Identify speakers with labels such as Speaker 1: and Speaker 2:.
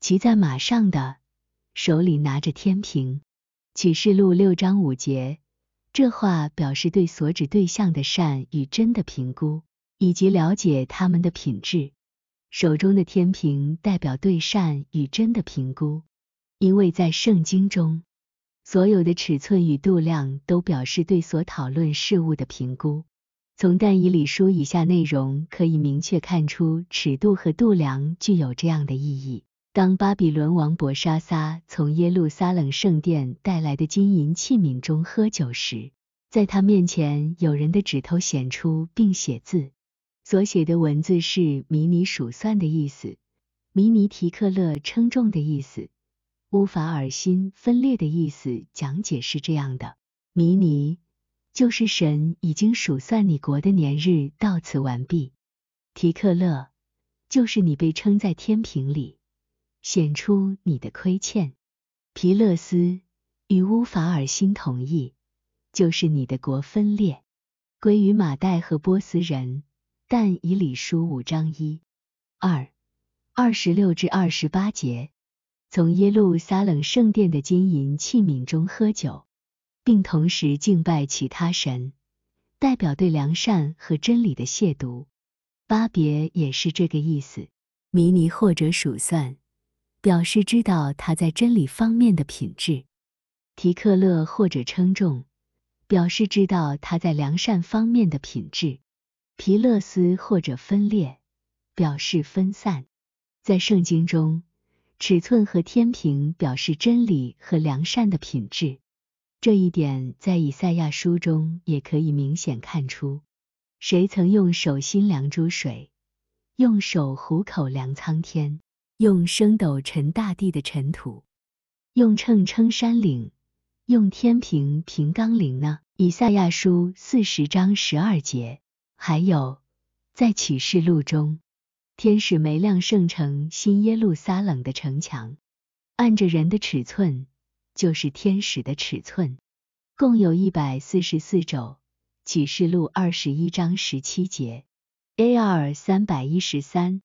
Speaker 1: 骑在马上的，手里拿着天平。启示录六章五节，这话表示对所指对象的善与真的评估，以及了解他们的品质。手中的天平代表对善与真的评估，因为在圣经中，所有的尺寸与度量都表示对所讨论事物的评估。从但以理书以下内容可以明确看出，尺度和度量具有这样的意义。当巴比伦王伯沙撒从耶路撒冷圣殿带来的金银器皿中喝酒时，在他面前有人的指头显出并写字。所写的文字是迷你数算的意思，迷尼提克勒称重的意思，乌法尔辛分裂的意思。讲解是这样的：迷尼就是神已经数算你国的年日到此完毕；提克勒就是你被称在天平里，显出你的亏欠；皮勒斯与乌法尔辛同意，就是你的国分裂归于马代和波斯人。但以理书五章一、二、二十六至二十八节，从耶路撒冷圣殿的金银器皿中喝酒，并同时敬拜其他神，代表对良善和真理的亵渎。巴别也是这个意思。迷尼或者数算，表示知道他在真理方面的品质；提克勒或者称重，表示知道他在良善方面的品质。皮勒斯或者分裂，表示分散。在圣经中，尺寸和天平表示真理和良善的品质。这一点在以赛亚书中也可以明显看出。谁曾用手心量诸水，用手虎口量苍天，用升斗沉大地的尘土，用秤称山岭，用天平平冈陵呢？以赛亚书四十章十二节。还有，在启示录中，天使没亮圣城新耶路撒冷的城墙，按着人的尺寸，就是天使的尺寸，共有一百四十四肘。启示录二十一章十七节，A R 三百一十三。